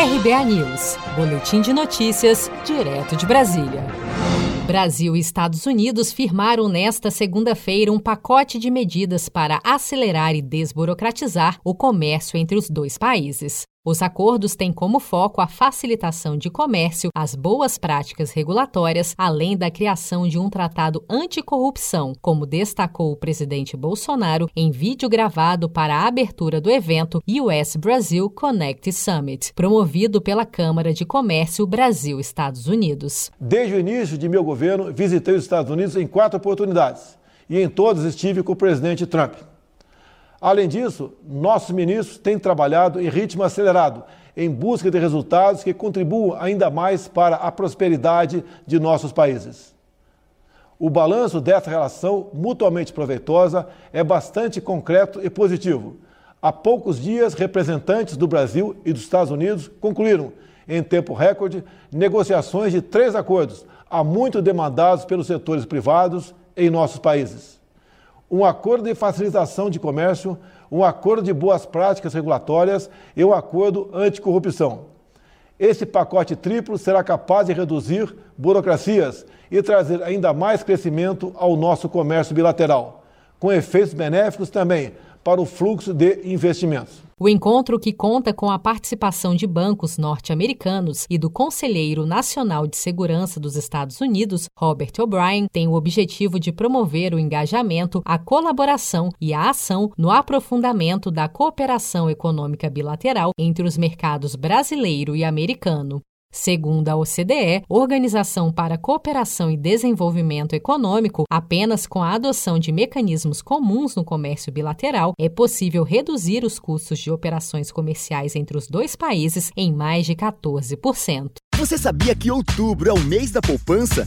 RBA News, Boletim de Notícias, direto de Brasília. Brasil e Estados Unidos firmaram nesta segunda-feira um pacote de medidas para acelerar e desburocratizar o comércio entre os dois países. Os acordos têm como foco a facilitação de comércio, as boas práticas regulatórias, além da criação de um tratado anticorrupção, como destacou o presidente Bolsonaro em vídeo gravado para a abertura do evento US Brasil Connect Summit, promovido pela Câmara de Comércio Brasil-Estados Unidos. Desde o início de meu governo, visitei os Estados Unidos em quatro oportunidades e em todas estive com o presidente Trump. Além disso, nossos ministros têm trabalhado em ritmo acelerado em busca de resultados que contribuam ainda mais para a prosperidade de nossos países. O balanço dessa relação mutuamente proveitosa é bastante concreto e positivo. Há poucos dias, representantes do Brasil e dos Estados Unidos concluíram, em tempo recorde, negociações de três acordos, há muito demandados pelos setores privados em nossos países um acordo de facilitação de comércio, um acordo de boas práticas regulatórias e um acordo anticorrupção. Esse pacote triplo será capaz de reduzir burocracias e trazer ainda mais crescimento ao nosso comércio bilateral, com efeitos benéficos também para o fluxo de investimentos. O encontro, que conta com a participação de bancos norte-americanos e do Conselheiro Nacional de Segurança dos Estados Unidos, Robert O'Brien, tem o objetivo de promover o engajamento, a colaboração e a ação no aprofundamento da cooperação econômica bilateral entre os mercados brasileiro e americano. Segundo a OCDE, Organização para Cooperação e Desenvolvimento Econômico, apenas com a adoção de mecanismos comuns no comércio bilateral é possível reduzir os custos de operações comerciais entre os dois países em mais de 14%. Você sabia que outubro é o mês da poupança?